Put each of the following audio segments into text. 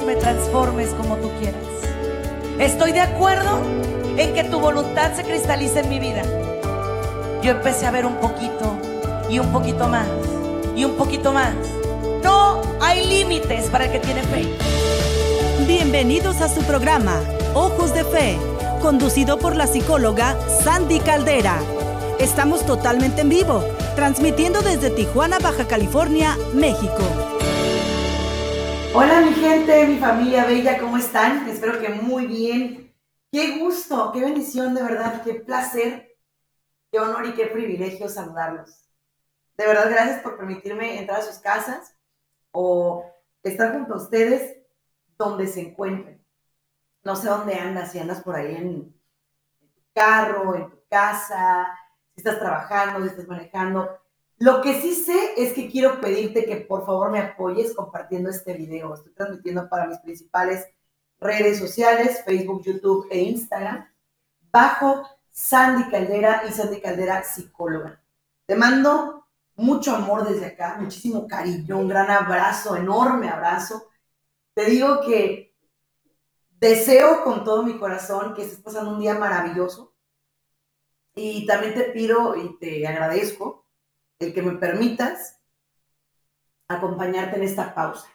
y me transformes como tú quieras. Estoy de acuerdo en que tu voluntad se cristalice en mi vida. Yo empecé a ver un poquito y un poquito más y un poquito más. No hay límites para el que tiene fe. Bienvenidos a su programa, Ojos de Fe, conducido por la psicóloga Sandy Caldera. Estamos totalmente en vivo, transmitiendo desde Tijuana, Baja California, México. Hola mi gente, mi familia bella, ¿cómo están? Espero que muy bien. Qué gusto, qué bendición, de verdad, qué placer, qué honor y qué privilegio saludarlos. De verdad, gracias por permitirme entrar a sus casas o estar junto a ustedes donde se encuentren. No sé dónde andas, si andas por ahí en tu carro, en tu casa, si estás trabajando, si estás manejando. Lo que sí sé es que quiero pedirte que por favor me apoyes compartiendo este video. Estoy transmitiendo para mis principales redes sociales, Facebook, YouTube e Instagram, bajo Sandy Caldera y Sandy Caldera psicóloga. Te mando mucho amor desde acá, muchísimo cariño, un gran abrazo, enorme abrazo. Te digo que deseo con todo mi corazón que estés pasando un día maravilloso. Y también te pido y te agradezco el que me permitas acompañarte en esta pausa.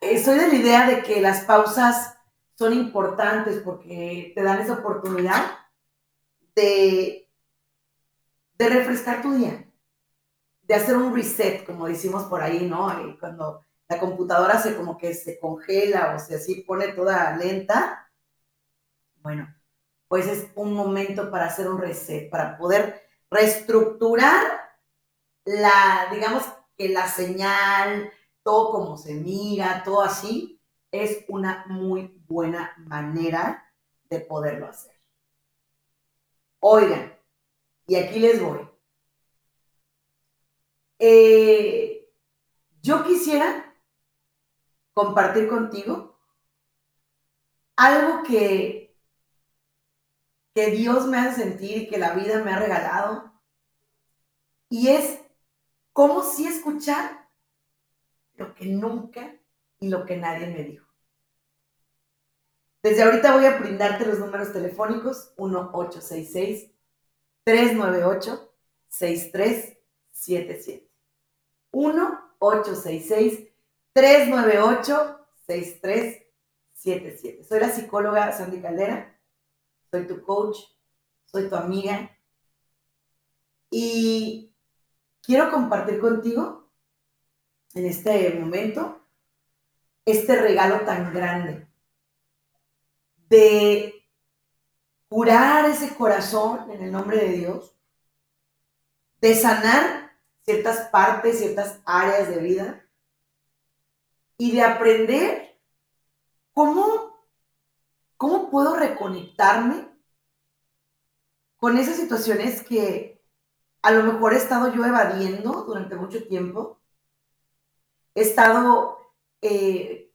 Estoy de la idea de que las pausas son importantes porque te dan esa oportunidad de, de refrescar tu día, de hacer un reset, como decimos por ahí, ¿no? Y cuando la computadora se como que se congela o se así pone toda lenta, bueno, pues es un momento para hacer un reset, para poder reestructurar la, digamos que la señal, todo como se mira, todo así, es una muy buena manera de poderlo hacer. Oigan, y aquí les voy. Eh, yo quisiera compartir contigo algo que, que Dios me hace sentir y que la vida me ha regalado. Y es cómo sí escuchar lo que nunca y lo que nadie me dijo. Desde ahorita voy a brindarte los números telefónicos 1-866-398-6377. 1-866 398-6377. Soy la psicóloga Sandy Caldera, soy tu coach, soy tu amiga. Y quiero compartir contigo en este momento este regalo tan grande de curar ese corazón en el nombre de Dios, de sanar ciertas partes, ciertas áreas de vida y de aprender cómo, cómo puedo reconectarme con esas situaciones que a lo mejor he estado yo evadiendo durante mucho tiempo. He estado eh,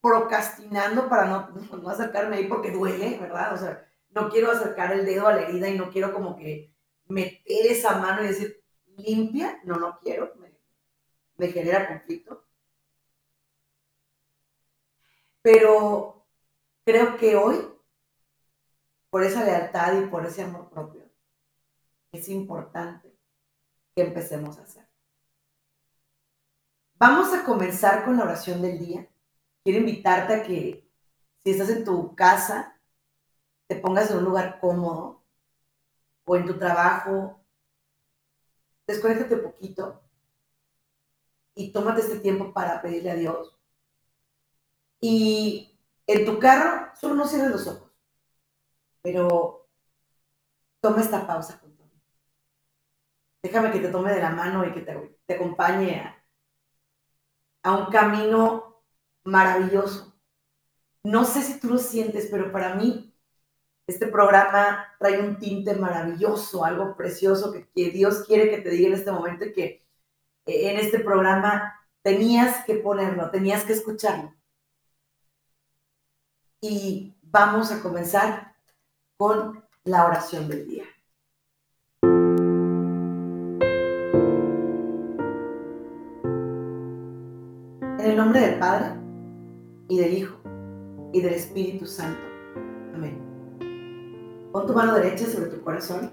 procrastinando para no, no acercarme ahí porque duele, ¿verdad? O sea, no quiero acercar el dedo a la herida y no quiero como que meter esa mano y decir, limpia, no, no quiero, me genera conflicto. Pero creo que hoy, por esa lealtad y por ese amor propio, es importante que empecemos a hacer. Vamos a comenzar con la oración del día. Quiero invitarte a que si estás en tu casa, te pongas en un lugar cómodo o en tu trabajo, desconéctate un poquito y tómate este tiempo para pedirle a Dios y en tu carro, solo no cierres los ojos, pero toma esta pausa mí. Déjame que te tome de la mano y que te, acompañe a, un camino maravilloso. No sé si tú lo sientes, pero para mí este programa trae un tinte maravilloso, algo precioso que, que, Dios quiere que te diga en este momento y que eh, en este programa tenías que ponerlo, tenías que escucharlo y vamos a comenzar con la oración del día. En el nombre del Padre, y del Hijo, y del Espíritu Santo. Amén. Pon tu mano derecha sobre tu corazón,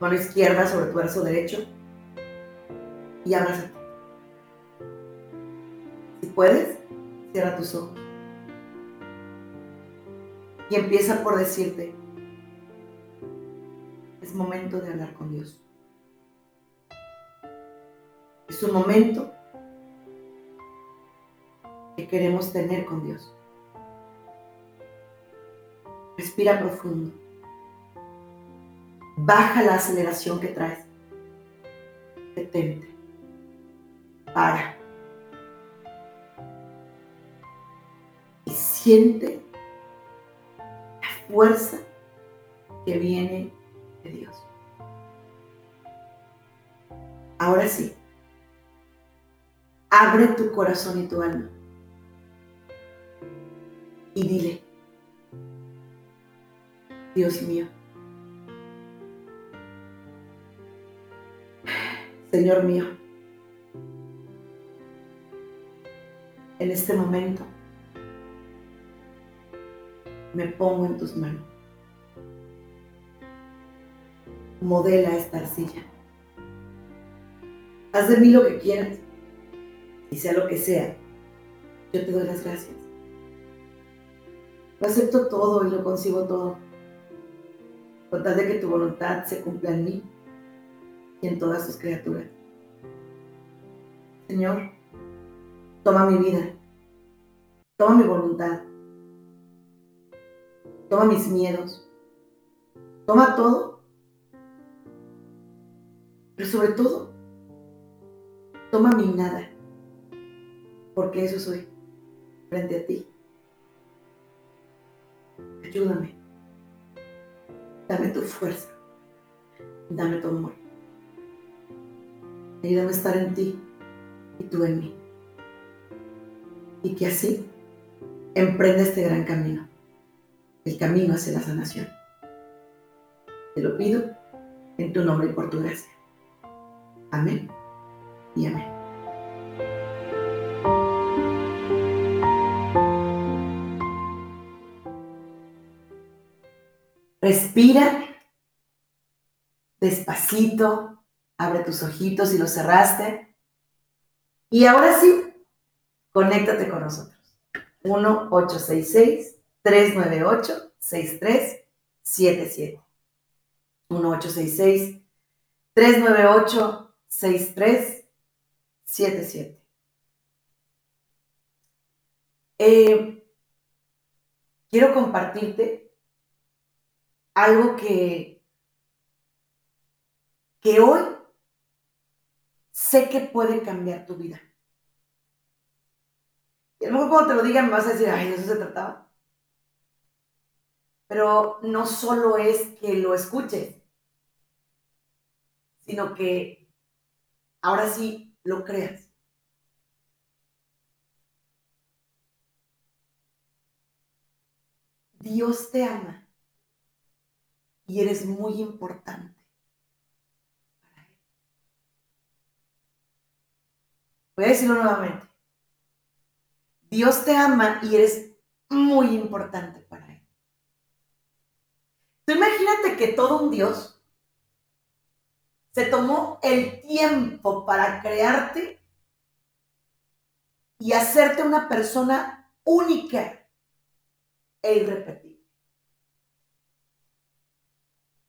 mano izquierda sobre tu brazo derecho, y abrázate. Si puedes, cierra tus ojos. Y empieza por decirte, es momento de hablar con Dios. Es un momento que queremos tener con Dios. Respira profundo. Baja la aceleración que traes. Detente. Para. Y siente fuerza que viene de Dios. Ahora sí, abre tu corazón y tu alma y dile, Dios mío, Señor mío, en este momento me pongo en tus manos. Modela esta arcilla. Haz de mí lo que quieras y sea lo que sea. Yo te doy las gracias. Lo acepto todo y lo consigo todo. Con tal de que tu voluntad se cumpla en mí y en todas tus criaturas. Señor, toma mi vida. Toma mi voluntad. Toma mis miedos. Toma todo. Pero sobre todo, toma mi nada. Porque eso soy frente a ti. Ayúdame. Dame tu fuerza. Dame tu amor. Ayúdame a estar en ti y tú en mí. Y que así emprenda este gran camino, el camino hacia la sanación. Te lo pido en tu nombre y por tu gracia. Amén y amén. Respira despacito, abre tus ojitos y los cerraste. Y ahora sí, conéctate con nosotros. 1-866-398-6377. 1-866-398-6377. Eh, quiero compartirte algo que, que hoy sé que puede cambiar tu vida. Y a lo mejor cuando te lo digan vas a decir, ay, de eso se trataba. Pero no solo es que lo escuches, sino que ahora sí lo creas. Dios te ama y eres muy importante para Él. Voy a decirlo nuevamente. Dios te ama y eres muy importante para Él. Imagínate que todo un Dios se tomó el tiempo para crearte y hacerte una persona única e irrepetible.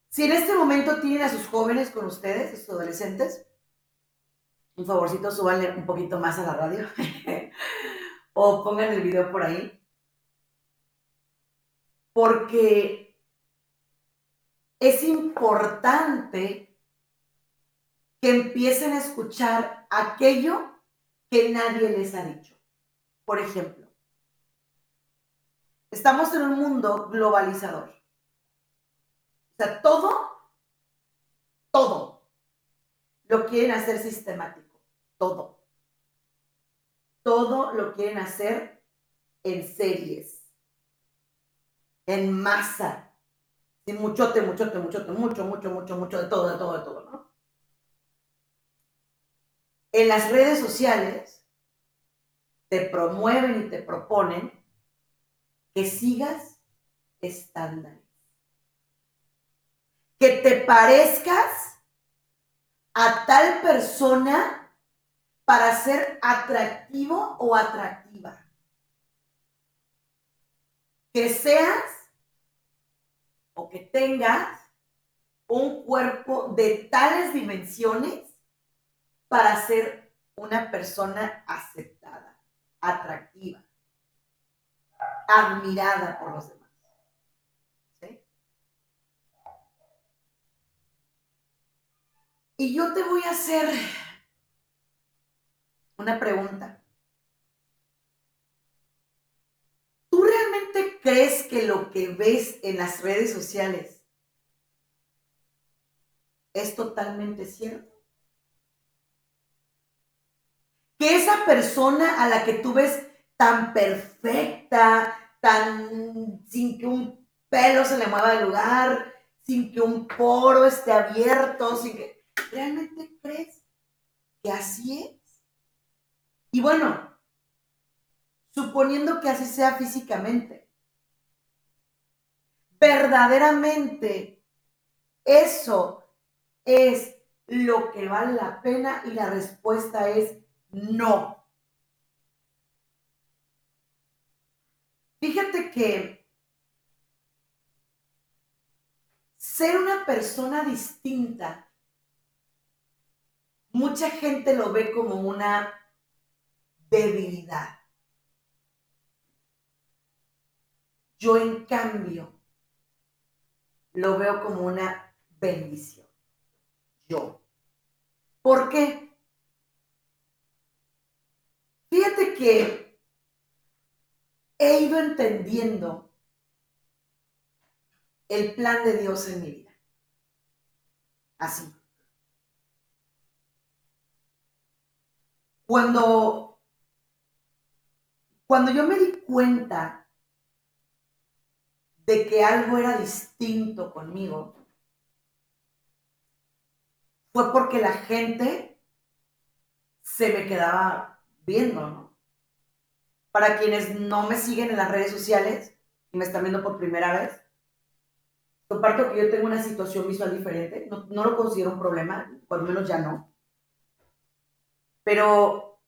Si en este momento tienen a sus jóvenes con ustedes, a sus adolescentes, un favorcito, súbanle un poquito más a la radio o pongan el video por ahí. Porque es importante que empiecen a escuchar aquello que nadie les ha dicho. Por ejemplo, estamos en un mundo globalizador sea, todo, todo lo quieren hacer sistemático, todo. Todo lo quieren hacer en series, en masa, muchote, muchote, muchote, mucho, mucho, mucho, mucho, de todo, de todo, de todo, ¿no? En las redes sociales te promueven y te proponen que sigas estándares. Que te parezcas a tal persona para ser atractivo o atractiva. Que seas o que tengas un cuerpo de tales dimensiones para ser una persona aceptada, atractiva, admirada por los demás. Y yo te voy a hacer una pregunta. ¿Tú realmente crees que lo que ves en las redes sociales es totalmente cierto? Que esa persona a la que tú ves tan perfecta, tan sin que un pelo se le mueva del lugar, sin que un poro esté abierto, sin que ¿realmente crees que así es? Y bueno, suponiendo que así sea físicamente, verdaderamente eso es lo que vale la pena y la respuesta es no. Fíjate que ser una persona distinta mucha gente lo ve como una debilidad. Yo en cambio lo veo como una bendición. Yo. ¿Por qué? Fíjate que he ido entendiendo el plan de Dios en mi vida. Así. Cuando, cuando yo me di cuenta de que algo era distinto conmigo, fue porque la gente se me quedaba viendo. Para quienes no me siguen en las redes sociales y me están viendo por primera vez, comparto que yo tengo una situación visual diferente, no, no lo considero un problema, por lo menos ya no. Pero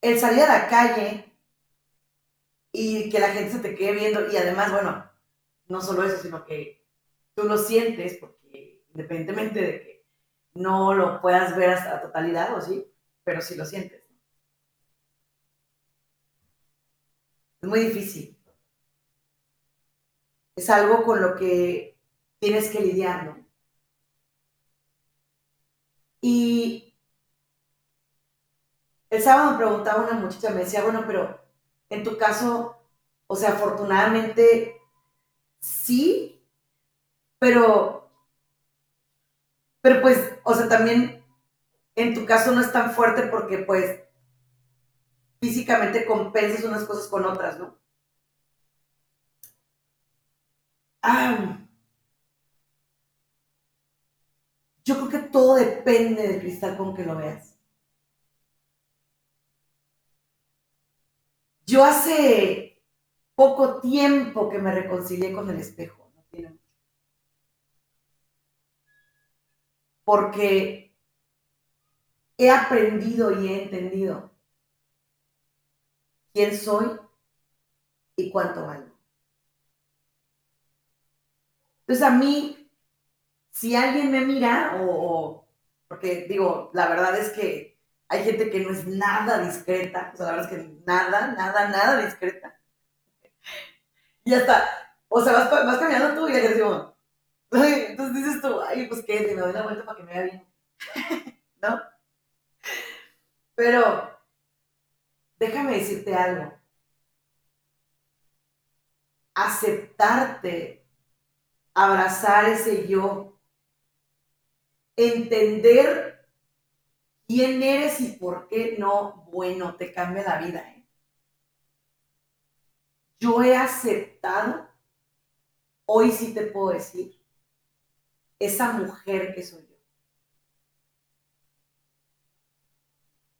el salir a la calle y que la gente se te quede viendo y además, bueno, no solo eso, sino que tú lo sientes porque independientemente de que no lo puedas ver hasta la totalidad, o sí, pero sí lo sientes. Es muy difícil. Es algo con lo que tienes que lidiar, ¿no? Y el sábado me preguntaba una muchacha, me decía, bueno, pero en tu caso, o sea, afortunadamente sí, pero, pero pues, o sea, también en tu caso no es tan fuerte porque pues físicamente compensas unas cosas con otras, ¿no? Ah, yo creo que todo depende del cristal con que lo veas. Yo hace poco tiempo que me reconcilié con el espejo, no. Porque he aprendido y he entendido quién soy y cuánto valgo. Entonces a mí, si alguien me mira, o, porque digo, la verdad es que hay gente que no es nada discreta, o sea, la verdad es que nada, nada, nada discreta. Y hasta, o sea, vas, vas caminando tú y le dices, entonces dices tú, ay, pues qué, me doy la vuelta para que me vea bien. ¿No? Pero, déjame decirte algo. Aceptarte, abrazar ese yo, entender quién eres y por qué no, bueno, te cambia la vida. ¿eh? Yo he aceptado, hoy sí te puedo decir, esa mujer que soy yo.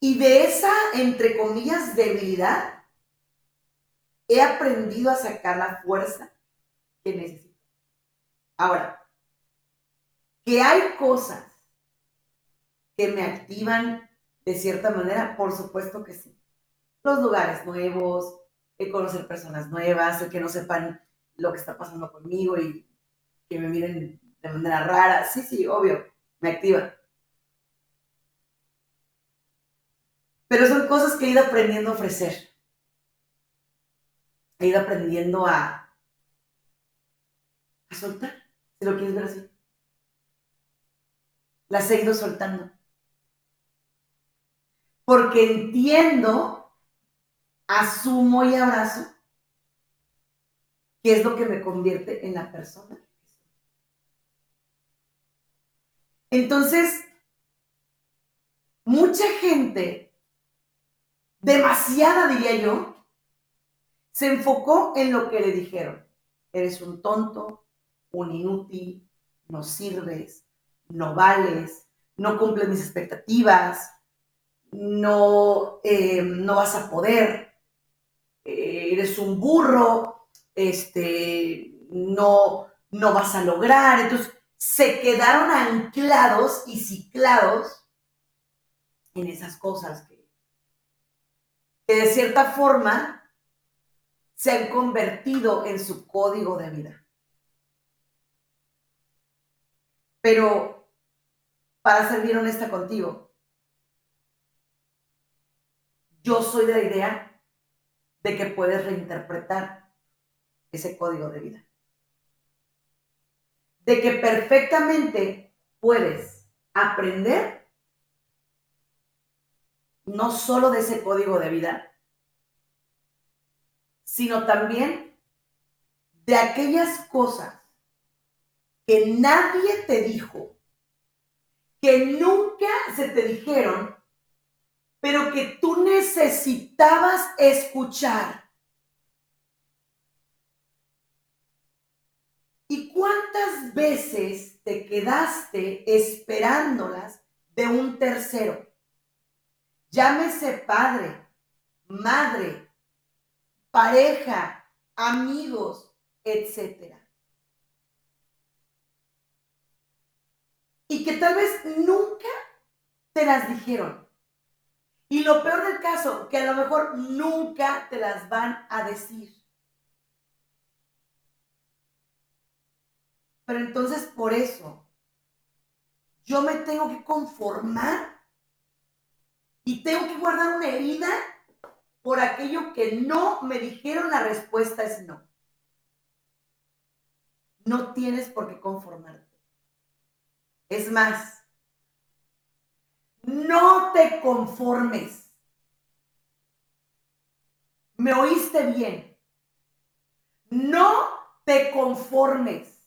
Y de esa, entre comillas, debilidad, he aprendido a sacar la fuerza que necesito. Ahora, que hay cosas que me activan de cierta manera, por supuesto que sí. Los lugares nuevos, el conocer personas nuevas, el que no sepan lo que está pasando conmigo y que me miren de manera rara. Sí, sí, obvio, me activa. Pero son cosas que he ido aprendiendo a ofrecer. He ido aprendiendo a, a soltar, si lo quieres ver así. Las he ido soltando. Porque entiendo, asumo y abrazo que es lo que me convierte en la persona Entonces, mucha gente, demasiada diría yo, se enfocó en lo que le dijeron. Eres un tonto, un inútil, no sirves, no vales, no cumples mis expectativas, no, eh, no vas a poder, eh, eres un burro, este, no, no vas a lograr. Entonces, se quedaron anclados y ciclados en esas cosas que, de cierta forma se han convertido en su código de vida. Pero, para ser bien honesta contigo, yo soy de la idea de que puedes reinterpretar ese código de vida. De que perfectamente puedes aprender no solo de ese código de vida, sino también de aquellas cosas que nadie te dijo, que nunca se te dijeron, pero que tú necesitabas escuchar ¿Y cuántas veces te quedaste esperándolas de un tercero? Llámese padre, madre, pareja, amigos, etc. Y que tal vez nunca te las dijeron. Y lo peor del caso, que a lo mejor nunca te las van a decir. Pero entonces por eso yo me tengo que conformar y tengo que guardar una herida por aquello que no me dijeron la respuesta es no. No tienes por qué conformarte. Es más, no te conformes. ¿Me oíste bien? No te conformes.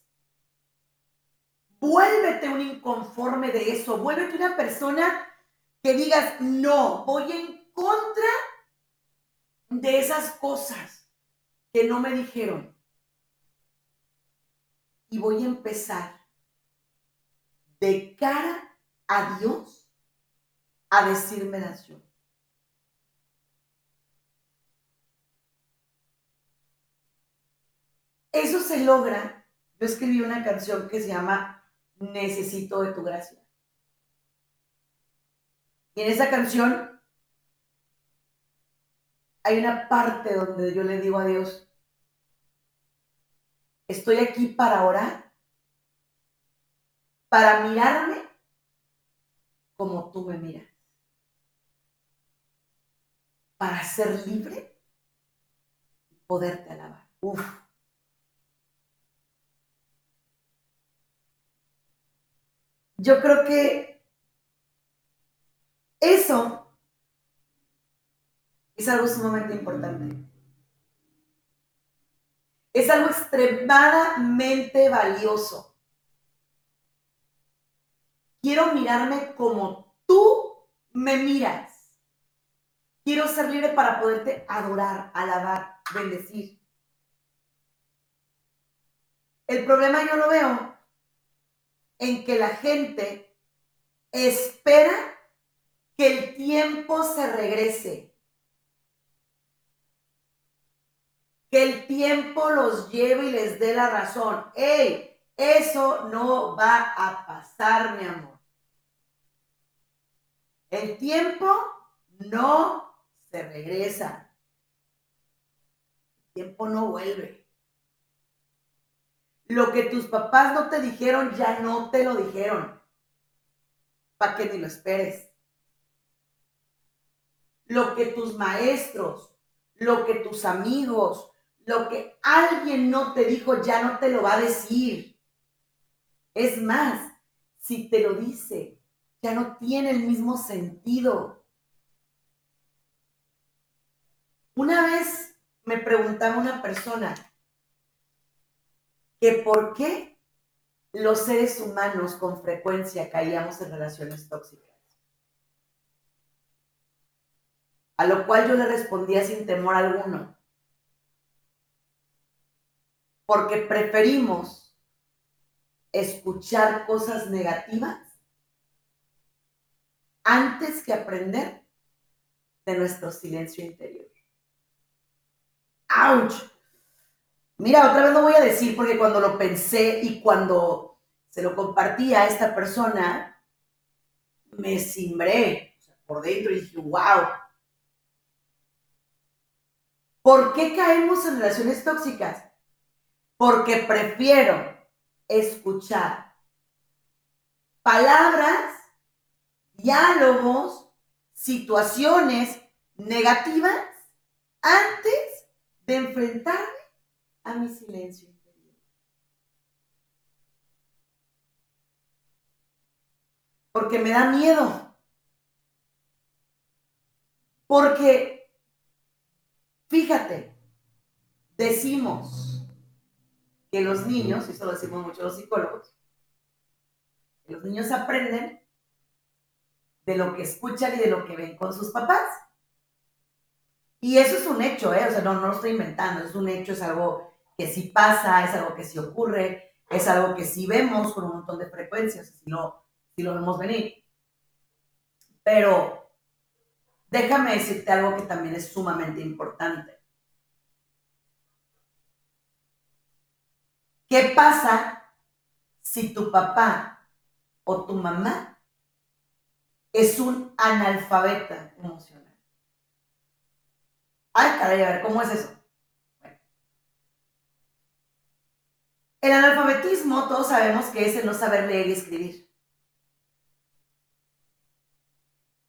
Vuélvete un inconforme de eso. Vuélvete una persona que digas, no, voy en contra de esas cosas que no me dijeron. Y voy a empezar de cara a Dios a decirme yo. Eso se logra. Yo escribí una canción que se llama necesito de tu gracia. Y en esa canción hay una parte donde yo le digo a Dios, estoy aquí para orar, para mirarme como tú me miras, para ser libre y poderte alabar. Uf. yo creo que eso es algo sumamente importante. Es algo extremadamente valioso. Quiero mirarme como tú me miras. Quiero ser libre para poderte adorar, alabar, bendecir. El problema yo lo veo en que la gente espera que el tiempo se regrese. Que el tiempo los lleve y les dé la razón. ¡Ey! Eso no va a pasar, mi amor. El tiempo no regresa. El tiempo no vuelve. Lo que tus papás no te dijeron, ya no te lo dijeron. Para que ni lo esperes. Lo que tus maestros, lo que tus amigos, lo que alguien no te dijo, ya no te lo va a decir. Es más, si te lo dice, ya no tiene el mismo sentido. Una vez me preguntaba una persona que por qué los seres humanos con frecuencia caíamos en relaciones tóxicas. A lo cual yo le respondía sin temor alguno. Porque preferimos escuchar cosas negativas antes que aprender de nuestro silencio interior. ¡Auch! Mira, otra vez lo voy a decir porque cuando lo pensé y cuando se lo compartí a esta persona, me cimbré por dentro y dije, wow. ¿Por qué caemos en relaciones tóxicas? Porque prefiero escuchar palabras diálogos, situaciones negativas antes de enfrentarme a mi silencio interior. Porque me da miedo. Porque, fíjate, decimos que los niños, y eso lo decimos mucho los psicólogos, que los niños aprenden de lo que escuchan y de lo que ven con sus papás. Y eso es un hecho, ¿eh? O sea, no, no lo estoy inventando, es un hecho, es algo que sí pasa, es algo que sí ocurre, es algo que sí vemos con un montón de frecuencias, si lo, si lo vemos venir. Pero déjame decirte algo que también es sumamente importante. ¿Qué pasa si tu papá o tu mamá es un analfabeta emocional. Ay, caray, a ver, ¿cómo es eso? El analfabetismo, todos sabemos que es el no saber leer y escribir.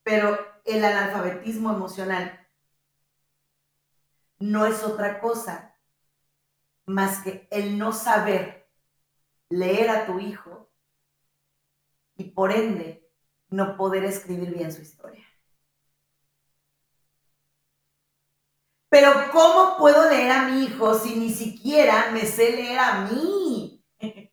Pero el analfabetismo emocional no es otra cosa más que el no saber leer a tu hijo y por ende no poder escribir bien su historia. Pero ¿cómo puedo leer a mi hijo si ni siquiera me sé leer a mí?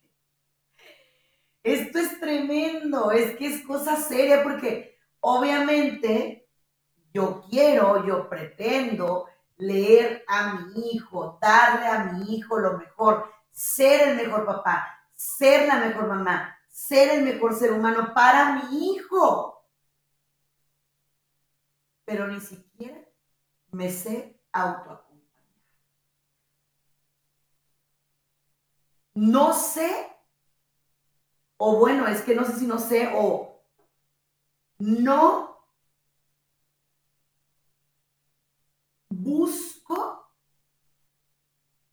Esto es tremendo, es que es cosa seria porque obviamente yo quiero, yo pretendo leer a mi hijo, darle a mi hijo lo mejor, ser el mejor papá, ser la mejor mamá, ser el mejor ser humano para mi hijo. Pero ni siquiera me sé autoacompañar. No sé, o bueno, es que no sé si no sé, o no busco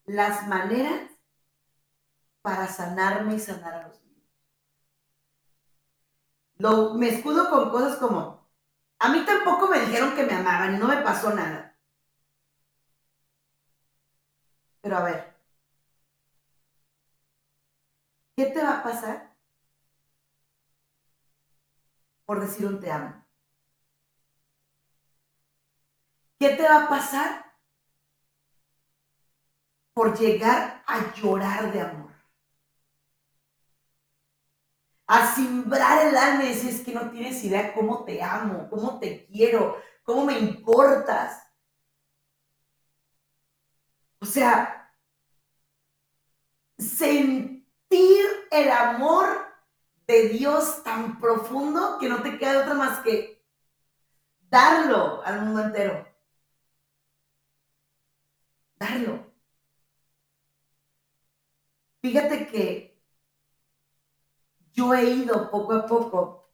las maneras para sanarme y sanar a los me escudo con cosas como, a mí tampoco me dijeron que me amaban y no me pasó nada. Pero a ver, ¿qué te va a pasar por decir un te amo? ¿Qué te va a pasar por llegar a llorar de amor? a simbrar el alma y es que no tienes idea cómo te amo, cómo te quiero, cómo me importas. O sea, sentir el amor de Dios tan profundo que no te queda otra más que darlo al mundo entero. Darlo. Fíjate que yo he ido poco a poco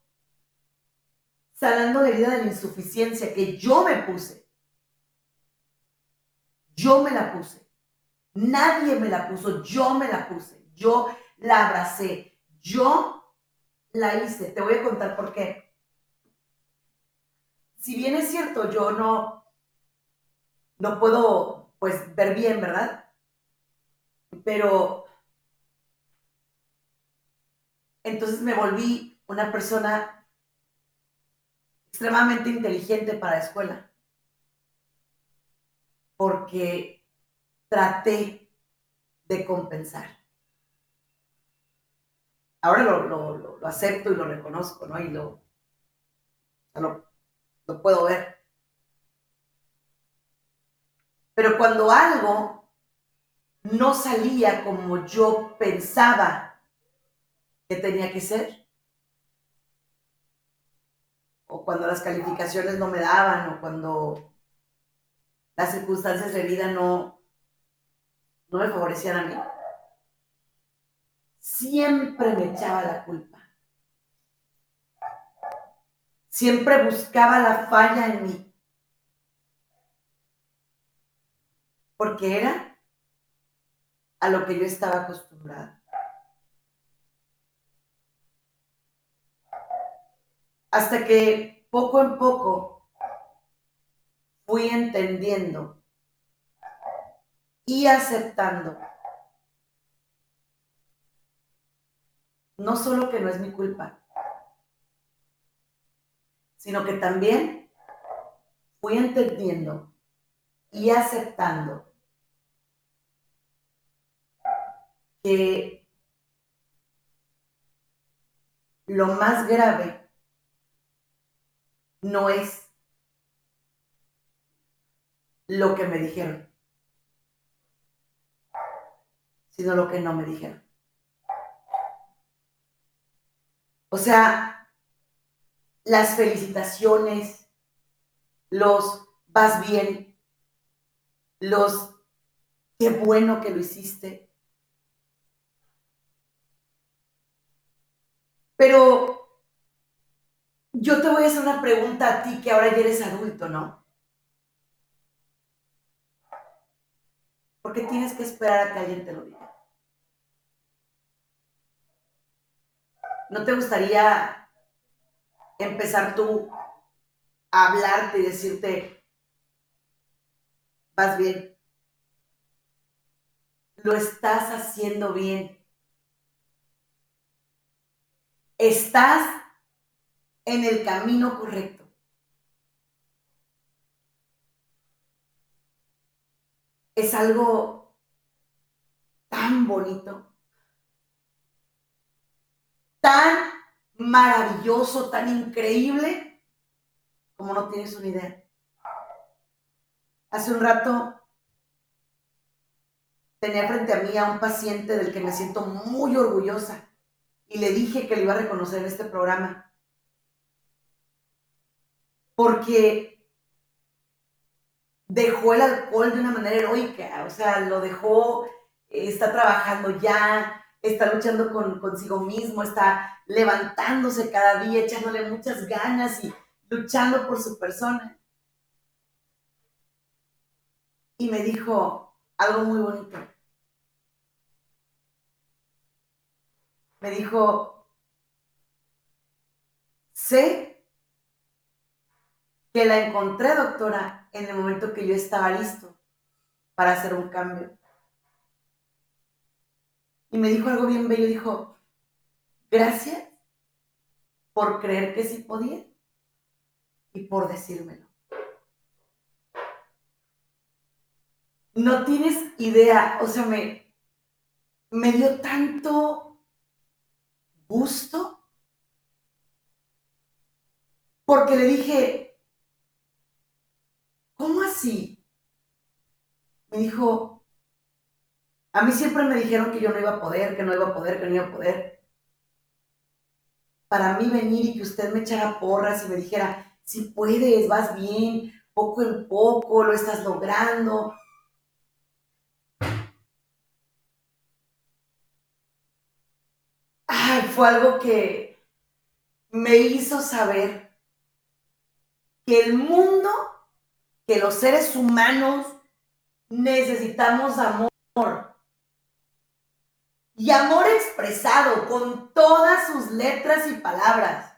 sanando la herida de la insuficiencia que yo me puse. Yo me la puse. Nadie me la puso, yo me la puse. Yo la abracé. Yo la hice. Te voy a contar por qué. Si bien es cierto, yo no, no puedo pues ver bien, ¿verdad? Pero entonces me volví una persona extremadamente inteligente para la escuela. Porque traté de compensar. Ahora lo, acepto y lo reconozco, ¿no? Y lo, lo puedo ver. Pero cuando algo no salía como yo pensaba que tenía que ser, o cuando las calificaciones no me daban, o cuando las circunstancias de vida no, no me favorecían a mí, siempre me echaba la culpa. Siempre buscaba la falla en mí. Porque era a lo que yo estaba acostumbrada. Hasta que poco en poco fui entendiendo y aceptando. No solo que no es mi culpa, sino que también fui entendiendo y aceptando que lo más grave no es lo que me dijeron, sino lo que no me dijeron. O sea, las felicitaciones, los vas bien, los qué bueno que lo hiciste. Pero yo te voy a hacer una pregunta a ti que ahora ya eres adulto, ¿no? ¿Por qué tienes que esperar a que alguien te lo diga? ¿No te gustaría empezar tú a hablarte y decirte, vas bien, lo estás haciendo bien, estás en el camino correcto. Es algo tan bonito, tan maravilloso, tan increíble, como no tienes una idea. Hace un rato tenía frente a mí a un paciente del que me siento muy orgullosa y le dije que le iba a reconocer en este programa. Porque dejó el alcohol de una manera heroica, o sea, lo dejó, está trabajando ya, está luchando con, consigo mismo, está levantándose cada día, echándole muchas ganas y luchando por su persona. Y me dijo algo muy bonito. Me dijo, sé que la encontré, doctora, en el momento que yo estaba listo para hacer un cambio y me dijo algo bien bello, dijo, gracias por creer que sí podía y por decírmelo. No tienes idea, o sea, me, me dio tanto gusto porque le dije, ¿cómo así? Me dijo, a mí siempre me dijeron que yo no iba a poder, que no iba a poder, que no iba a poder. Para mí venir y que usted me echara porras y me dijera, si puedes, vas bien, poco en poco, lo estás logrando. Ay, fue algo que me hizo saber que el mundo, que los seres humanos necesitamos amor. Y amor expresado con todas sus letras y palabras.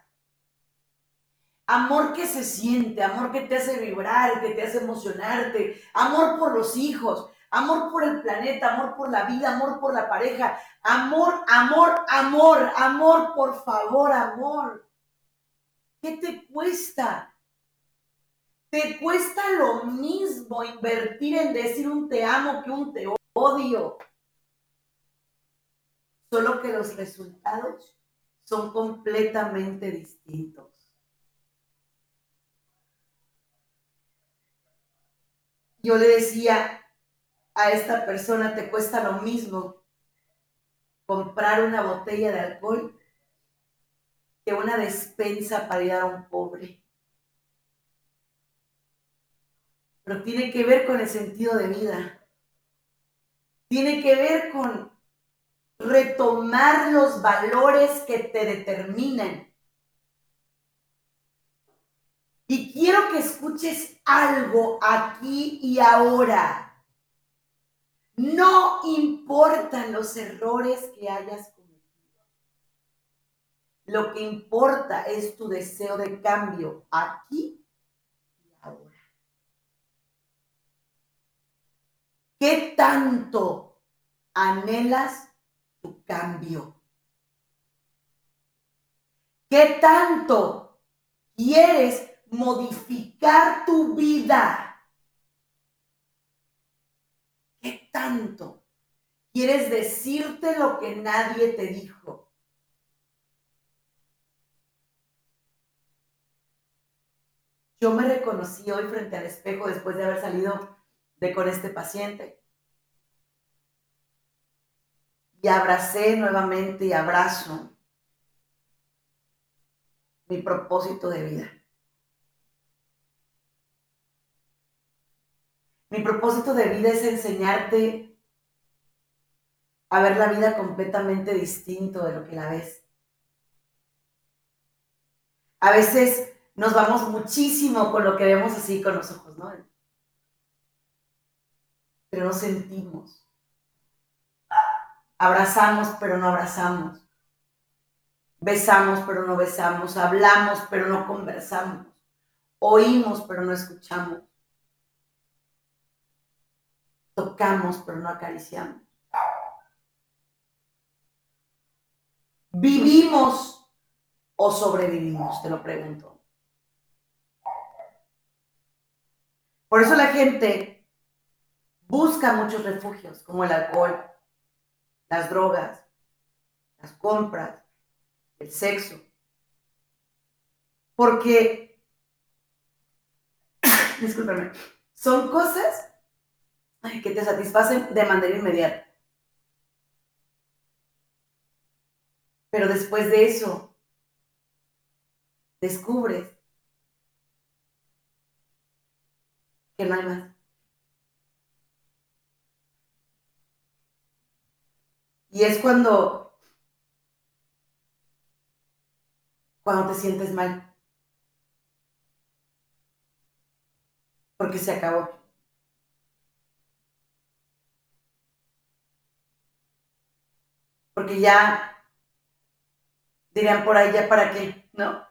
Amor que se siente, amor que te hace vibrar, que te hace emocionarte, amor por los hijos, amor por el planeta, amor por la vida, amor por la pareja, amor, amor, amor, amor, por favor, amor. ¿Qué te cuesta? Te cuesta lo mismo invertir en decir un te amo que un te odio. Solo que los resultados son completamente distintos. yo le decía a esta persona, te cuesta lo mismo comprar una botella de alcohol que una despensa para ir a un pobre. Pero tiene que ver con el sentido de vida. Tiene que ver con retomar los valores que te determinan y quiero que escuches algo aquí y ahora. No importan los errores que hayas cometido. Lo que importa es tu deseo de cambio aquí y ahora. ¿Qué tanto anhelas tu cambio? ¿Qué tanto quieres modificar tu vida. ¿Qué tanto quieres decirte lo que nadie te dijo? Yo me reconocí hoy frente al espejo después de haber salido de con este paciente. Y abracé nuevamente y abrazo mi propósito de vida. Mi propósito de vida es enseñarte a ver la vida completamente distinto de lo que la ves. A veces nos vamos muchísimo con lo que vemos así con los ojos, ¿no? Pero no sentimos. Abrazamos, pero no abrazamos. Besamos, pero no besamos. Hablamos, pero no conversamos. Oímos, pero no escuchamos tocamos pero no acariciamos. ¿Vivimos o sobrevivimos? Te lo pregunto. Por eso la gente busca muchos refugios, como el alcohol, las drogas, las compras, el sexo. Porque, discúlpame, son cosas que te satisfacen de manera inmediata. Pero después de eso, descubres que no hay más. Y es cuando, cuando te sientes mal. Porque se acabó. porque ya dirán por ahí, ya para qué, ¿no?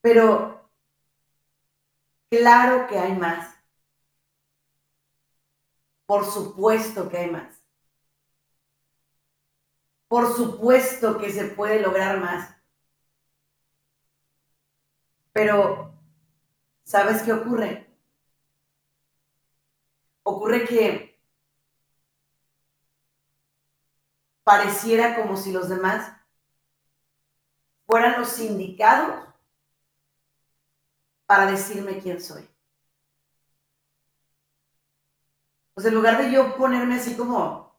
Pero claro que hay más. Por supuesto que hay más. Por supuesto que se puede lograr más. Pero, ¿sabes qué ocurre? Ocurre que pareciera como si los demás fueran los indicados para decirme quién soy. Pues en lugar de yo ponerme así como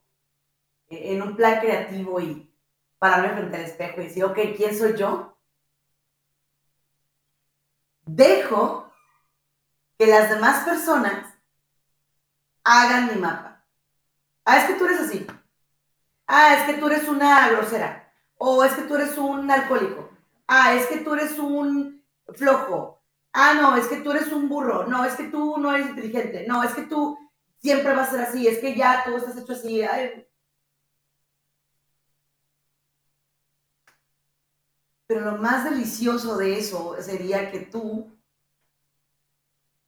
en un plan creativo y pararme frente al espejo y decir, ok, ¿quién soy yo? dejo que las demás personas hagan mi mapa. Ah, es que tú eres así. Ah, es que tú eres una grosera. O es que tú eres un alcohólico. Ah, es que tú eres un flojo. Ah, no, es que tú eres un burro. No, es que tú no eres inteligente. No, es que tú siempre vas a ser así. Es que ya tú estás hecho así. Pero lo más delicioso de eso sería que tú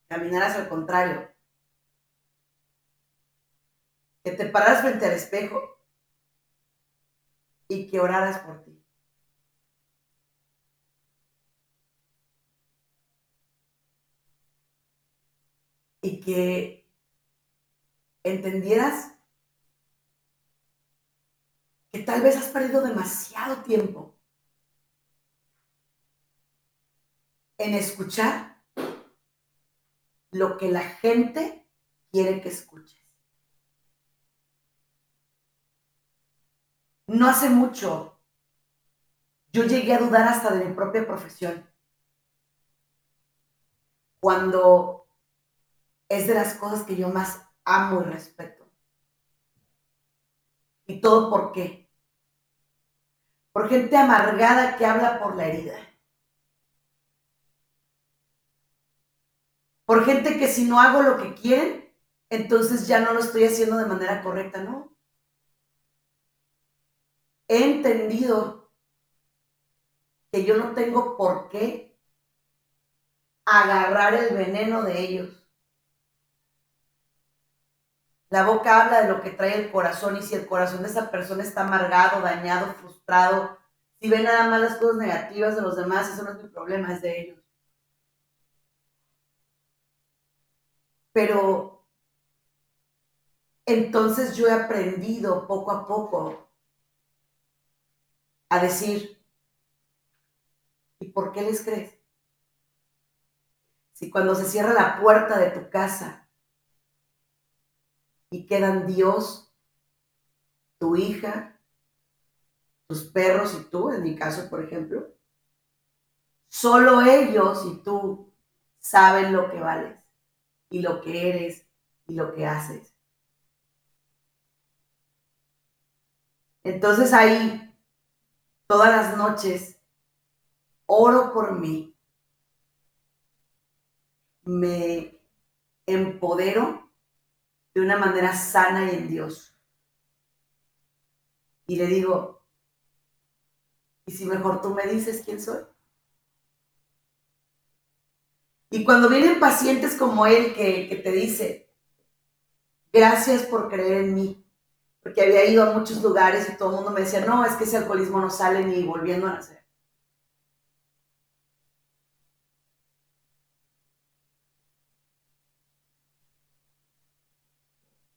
caminaras al contrario. Que te pararas frente al espejo y que oraras por ti. Y que entendieras que tal vez has perdido demasiado tiempo en escuchar lo que la gente quiere que escuches. No hace mucho yo llegué a dudar hasta de mi propia profesión. Cuando es de las cosas que yo más amo y respeto. ¿Y todo por qué? Por gente amargada que habla por la herida. Por gente que si no hago lo que quieren, entonces ya no lo estoy haciendo de manera correcta, ¿no? He entendido que yo no tengo por qué agarrar el veneno de ellos. La boca habla de lo que trae el corazón y si el corazón de esa persona está amargado, dañado, frustrado, si ve nada más las cosas negativas de los demás, eso no es mi problema, es de ellos. Pero entonces yo he aprendido poco a poco a decir, ¿y por qué les crees? Si cuando se cierra la puerta de tu casa y quedan Dios, tu hija, tus perros y tú, en mi caso, por ejemplo, solo ellos y tú saben lo que vales y lo que eres y lo que haces. Entonces ahí, todas las noches, oro por mí, me empodero de una manera sana y en Dios. Y le digo, ¿y si mejor tú me dices quién soy? Y cuando vienen pacientes como él que, te dice, gracias por creer en mí, porque había ido a muchos lugares y todo el mundo me decía, no, es que ese alcoholismo no sale ni volviendo a nacer.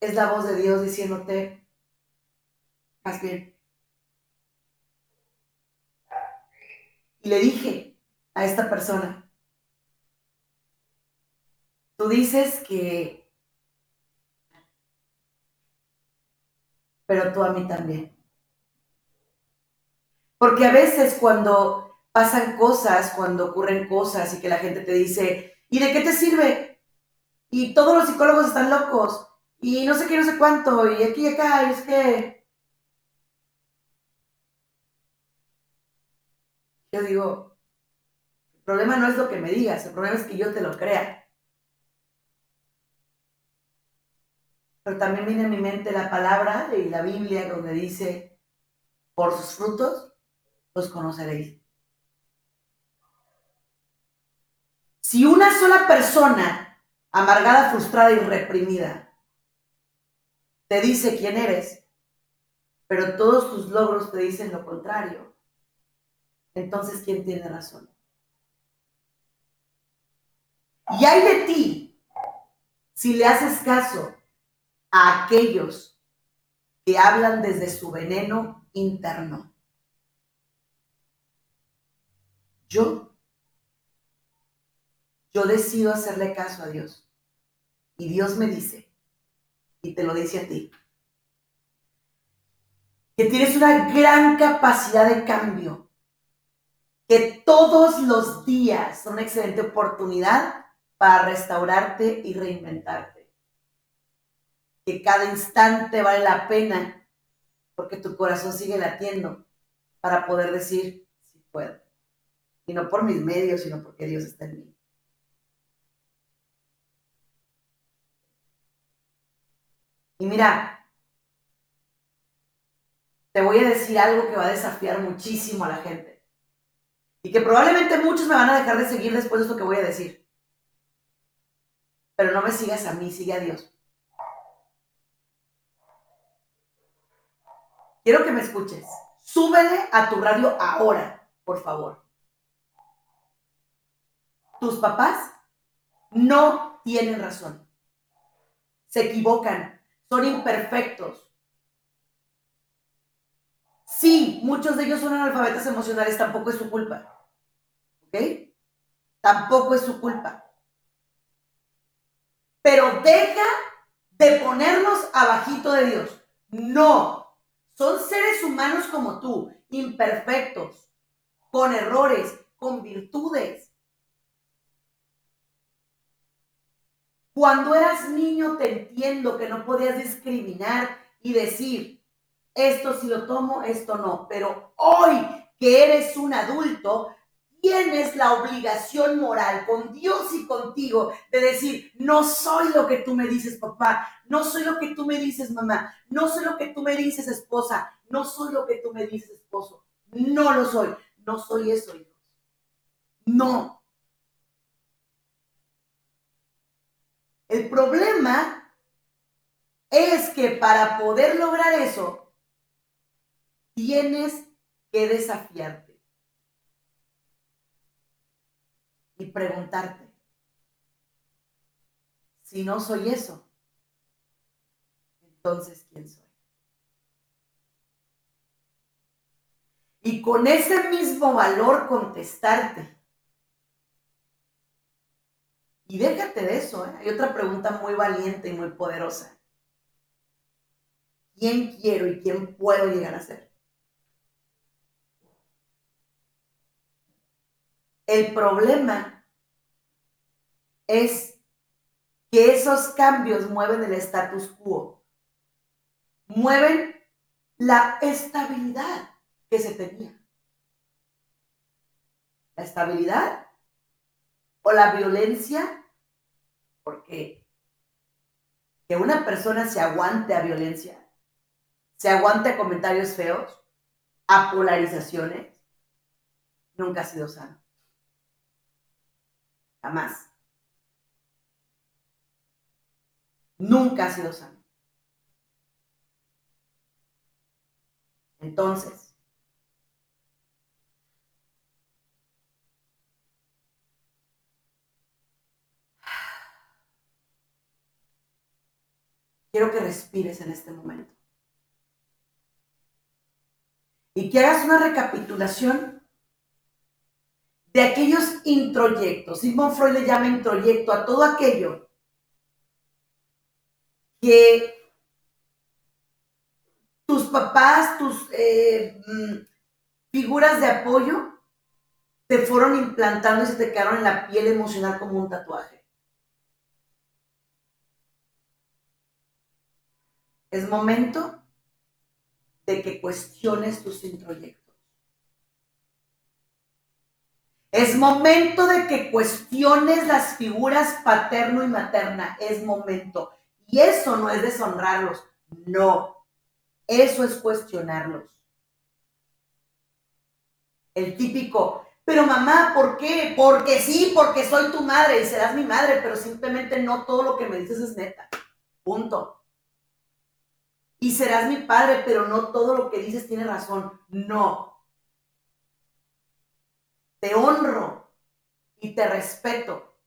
Es la voz de Dios diciéndote, haz bien. Y le dije a esta persona, Tú dices que, pero tú a mí también. Porque a veces cuando pasan cosas, cuando ocurren cosas y que la gente te dice, ¿y de qué te sirve? Y todos los psicólogos están locos, y no sé qué, no sé cuánto, y aquí y acá, y es que... Yo digo, el problema no es lo que me digas, el problema es que yo te lo crea. pero también viene a mi mente la palabra y la Biblia donde dice, por sus frutos los conoceréis. Si una sola persona, amargada, frustrada y reprimida, te dice quién eres, pero todos tus logros te dicen lo contrario, entonces ¿quién tiene razón? Y hay de ti si le haces caso a aquellos que hablan desde su veneno interno. Yo, yo decido hacerle caso a Dios. Y Dios me dice, y te lo dice a ti, que tienes una gran capacidad de cambio que todos los días son una excelente oportunidad para restaurarte y reinventarte. Que cada instante vale la pena porque tu corazón sigue latiendo para poder decir, si puedo. Y no por mis medios, sino porque Dios está en mí. Y mira, te voy a decir algo que va a desafiar muchísimo a la gente. Y que probablemente muchos me van a dejar de seguir después de esto que voy a decir. Pero no me sigas a mí, sigue a Dios. Quiero que me escuches. Súbele a tu radio ahora, por favor. Tus papás no tienen razón. Se equivocan, son imperfectos. Sí, muchos de ellos son analfabetas emocionales, tampoco es su culpa. ¿Ok? Tampoco es su culpa. Pero deja de ponernos abajito de Dios. No. Son seres humanos como tú, imperfectos, con errores, con virtudes. Cuando eras niño te entiendo que no podías discriminar y decir, esto si lo tomo, esto no. Pero hoy que eres un adulto, tienes la obligación moral con Dios y contigo de decir, no soy lo que tú me dices, papá, no soy lo que tú me dices, mamá, no soy lo que tú me dices, esposa, no soy lo que tú me dices, esposo, no lo soy, no soy eso, hijos. No. El problema es que para poder lograr eso, tienes que desafiarte. y preguntarte, si no soy eso, entonces ¿quién soy? Y con ese mismo valor contestarte. Y déjate de eso, ¿eh? hay otra pregunta muy valiente y muy poderosa. ¿Quién quiero y quién puedo llegar a ser? El problema es que esos cambios mueven el status quo, mueven la estabilidad que se tenía. La estabilidad o la violencia, porque que una persona se aguante a violencia, se aguante a comentarios feos, a polarizaciones, nunca ha sido sano. Jamás. Nunca ha sido sano. Entonces, quiero que respires en este momento. Y que hagas una recapitulación de aquellos introyectos. Sigmund Freud le llama introyecto a todo aquello que tus papás, tus eh, mm, figuras de apoyo te fueron implantando y se te quedaron en la piel emocional como un tatuaje. Es momento de que cuestiones tus introyectos. Es momento de que cuestiones las figuras paterno y materna. Es momento. Y eso no es deshonrarlos. No. Eso es cuestionarlos. El típico, pero mamá, ¿por qué? Porque sí, porque soy tu madre y serás mi madre, pero simplemente no todo lo que me dices es neta. Punto. Y serás mi padre, pero no todo lo que dices tiene razón. No te honro y te respeto,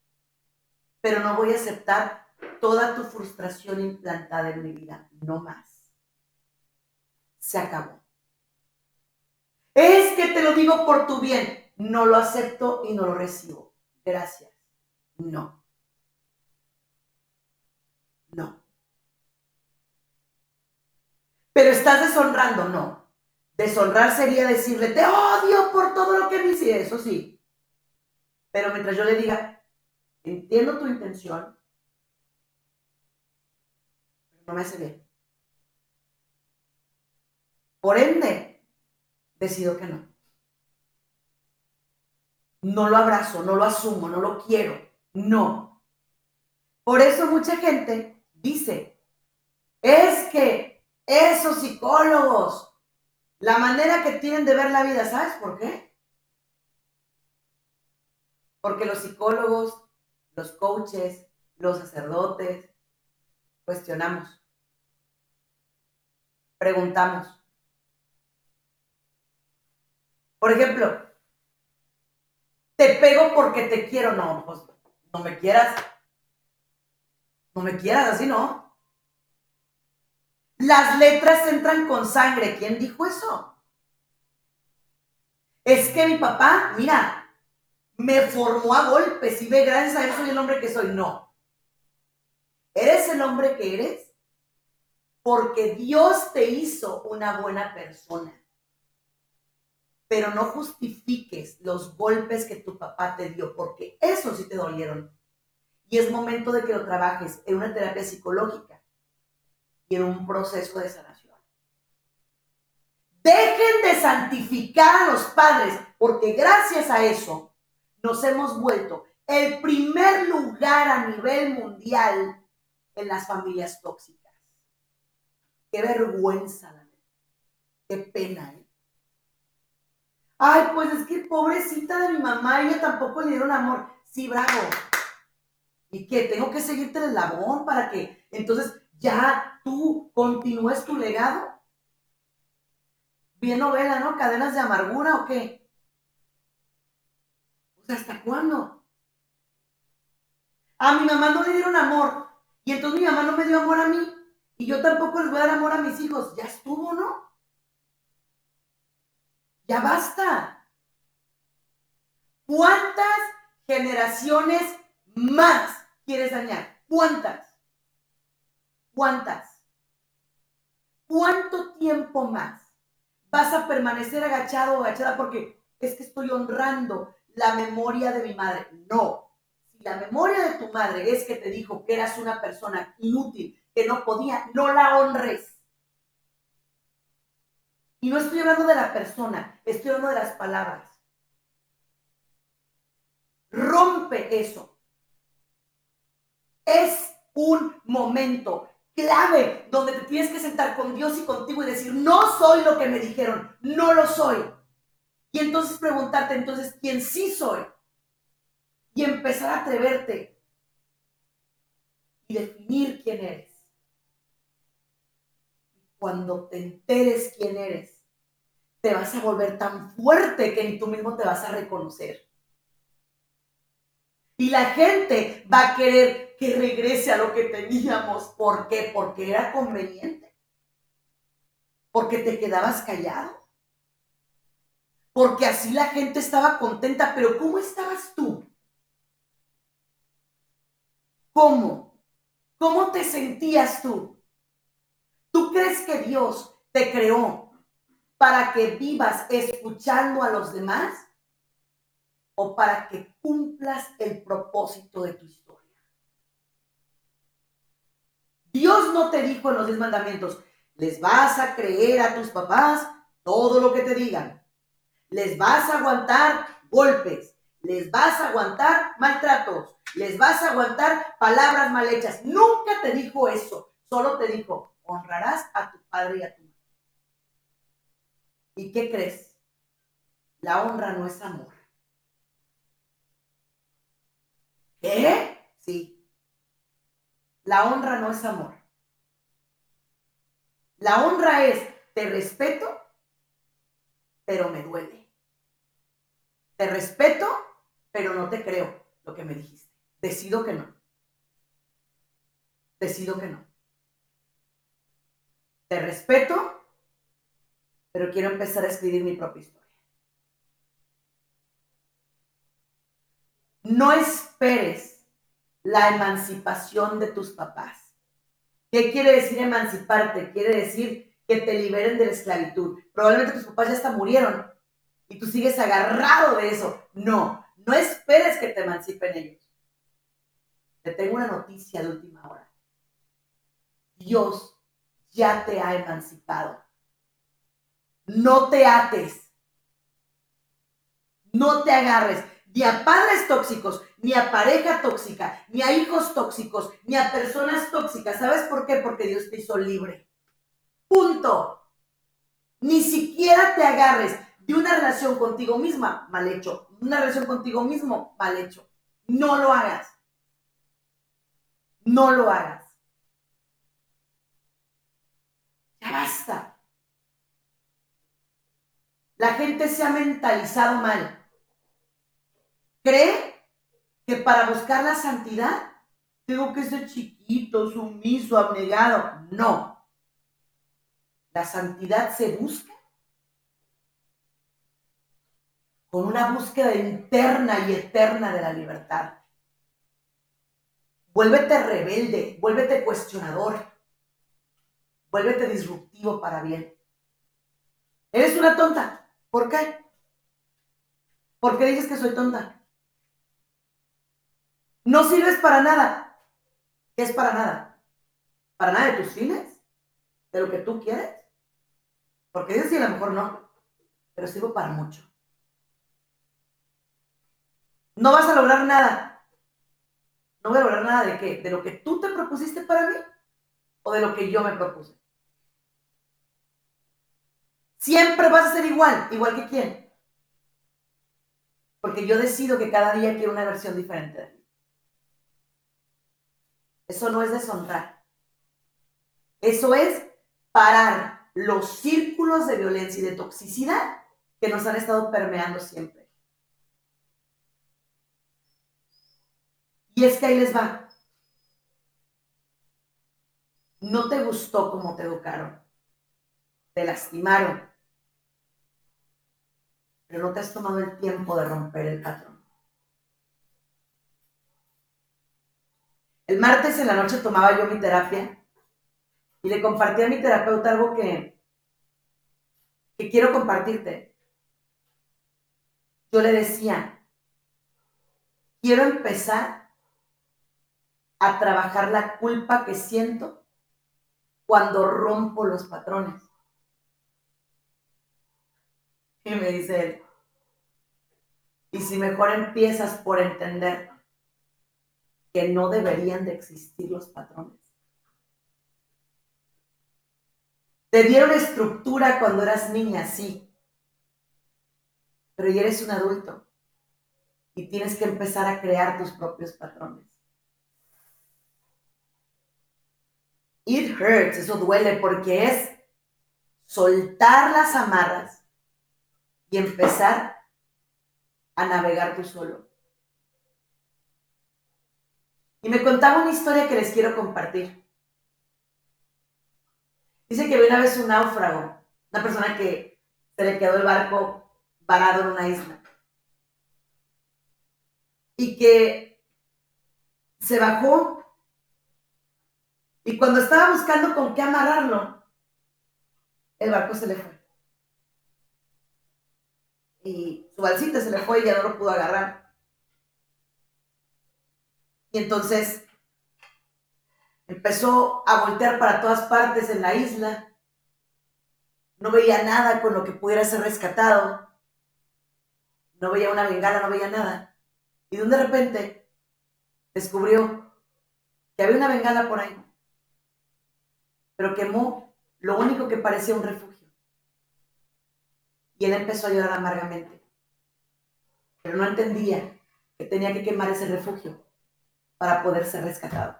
pero no voy a aceptar toda tu frustración implantada en mi vida, no más. Se acabó. Es que te lo digo por tu bien, no lo acepto y no lo recibo. Gracias. No. No. Pero estás deshonrando, no. Deshonrar sería decirle, te odio por todo lo que me hice, eso sí. Pero mientras yo le diga, entiendo tu intención, no me hace bien. Por ende, decido que no. No lo abrazo, no lo asumo, no lo quiero. No. Por eso mucha gente dice, es que esos psicólogos, la manera que tienen de ver la vida, ¿sabes por qué? Porque los psicólogos, los coaches, los sacerdotes, cuestionamos, preguntamos. Por ejemplo, te pego porque te quiero, no, pues no me quieras. No me quieras, así no. Las letras entran con sangre. ¿Quién dijo eso? Es que mi papá, mira, me formó a golpes y ve, gracias a eso soy el hombre que soy. No. Eres el hombre que eres porque Dios te hizo una buena persona. Pero no justifiques los golpes que tu papá te dio, porque eso sí te dolieron. Y es momento de que lo trabajes en una terapia psicológica y en un proceso de sanación. Dejen de santificar a los padres, porque gracias a eso nos hemos vuelto el primer lugar a nivel mundial en las familias tóxicas. Qué vergüenza, Qué pena, ¿eh? Ay, pues es que pobrecita de mi mamá, ella tampoco le dieron amor. Sí, bravo. ¿Y qué? ¿Tengo que seguirte el labón para que entonces ya tú continúes tu legado? Bien novela, ¿no? Cadenas de amargura o qué? O sea, ¿hasta cuándo? A mi mamá no le dieron amor. Y entonces mi mamá no me dio amor a mí. Y yo tampoco les voy a dar amor a mis hijos. Ya estuvo, ¿no? Ya basta. ¿Cuántas generaciones más quieres dañar? ¿Cuántas? ¿Cuántas? ¿Cuánto tiempo más vas a permanecer agachado o agachada porque es que estoy honrando la memoria de mi madre? No. Si la memoria de tu madre es que te dijo que eras una persona inútil, que no podía, no la honres. Y no estoy hablando de la persona, estoy hablando de las palabras. Rompe eso. Es un momento clave donde te tienes que sentar con Dios y contigo y decir, no soy lo que me dijeron, no lo soy. Y entonces preguntarte, entonces, ¿quién sí soy? Y empezar a atreverte y definir quién eres. Cuando te enteres quién eres, te vas a volver tan fuerte que ni tú mismo te vas a reconocer. Y la gente va a querer que regrese a lo que teníamos. ¿Por qué? Porque era conveniente. Porque te quedabas callado. Porque así la gente estaba contenta. Pero ¿cómo estabas tú? ¿Cómo? ¿Cómo te sentías tú? ¿Tú crees que Dios te creó para que vivas escuchando a los demás? o para que cumplas el propósito de tu historia. Dios no te dijo en los diez mandamientos, les vas a creer a tus papás todo lo que te digan. Les vas a aguantar golpes, les vas a aguantar maltratos, les vas a aguantar palabras mal hechas. Nunca te dijo eso, solo te dijo, honrarás a tu padre y a tu madre. ¿Y qué crees? La honra no es amor. ¿Qué? Sí. La honra no es amor. La honra es, te respeto, pero me duele. Te respeto, pero no te creo lo que me dijiste. Decido que no. Decido que no. Te respeto, pero quiero empezar a escribir mi propia historia. No esperes la emancipación de tus papás. ¿Qué quiere decir emanciparte? Quiere decir que te liberen de la esclavitud. Probablemente tus papás ya hasta murieron y tú sigues agarrado de eso. No, no esperes que te emancipen ellos. Te tengo una noticia de última hora. Dios ya te ha emancipado. No te ates. No te agarres ni a padres tóxicos, ni a pareja tóxica, ni a hijos tóxicos, ni a personas tóxicas. ¿Sabes por qué? Porque Dios te hizo libre. Punto. Ni siquiera te agarres de una relación contigo misma, mal hecho. Una relación contigo mismo, mal hecho. No lo hagas. No lo hagas. Ya basta. La gente se ha mentalizado mal. Cree que para buscar la santidad tengo que ser chiquito, sumiso, abnegado. No. La santidad se busca con una búsqueda interna y eterna de la libertad. Vuélvete rebelde, vuélvete cuestionador, vuélvete disruptivo para bien. Eres una tonta. ¿Por qué? ¿Por qué dices que soy tonta? No sirves para nada. ¿Qué es para nada? ¿Para nada de tus fines? ¿De lo que tú quieres? Porque dices sí, a lo mejor no, pero sirvo para mucho. No vas a lograr nada. No voy a lograr nada de qué? ¿De lo que tú te propusiste para mí? ¿O de lo que yo me propuse? Siempre vas a ser igual, igual que quién. Porque yo decido que cada día quiero una versión diferente de mí. Eso no es deshonrar. Eso es parar los círculos de violencia y de toxicidad que nos han estado permeando siempre. Y es que ahí les va. No te gustó cómo te educaron. Te lastimaron. Pero no te has tomado el tiempo de romper el patrón. El martes en la noche tomaba yo mi terapia y le compartí a mi terapeuta algo que, que quiero compartirte. Yo le decía, quiero empezar a trabajar la culpa que siento cuando rompo los patrones. Y me dice él, y si mejor empiezas por entender que no deberían de existir los patrones. Te dieron estructura cuando eras niña, sí. Pero ya eres un adulto y tienes que empezar a crear tus propios patrones. It hurts, eso duele porque es soltar las amarras y empezar a navegar tú solo. Y me contaba una historia que les quiero compartir. Dice que una vez un náufrago, una persona que se le quedó el barco varado en una isla. Y que se bajó. Y cuando estaba buscando con qué amarrarlo, el barco se le fue. Y su balsita se le fue y ya no lo pudo agarrar. Y entonces Empezó a voltear para todas partes en la isla. No veía nada con lo que pudiera ser rescatado. No veía una bengala, no veía nada. Y de repente descubrió que había una bengala por ahí. Pero quemó lo único que parecía un refugio. Y él empezó a llorar amargamente. Pero no entendía que tenía que quemar ese refugio para poder ser rescatado.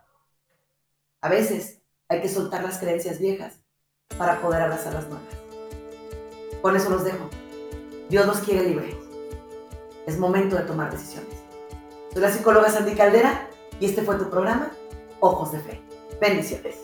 A veces hay que soltar las creencias viejas para poder abrazar las nuevas. Con eso los dejo. Dios los quiere libres. Es momento de tomar decisiones. Soy la psicóloga Sandy Caldera y este fue tu programa, Ojos de Fe. Bendiciones.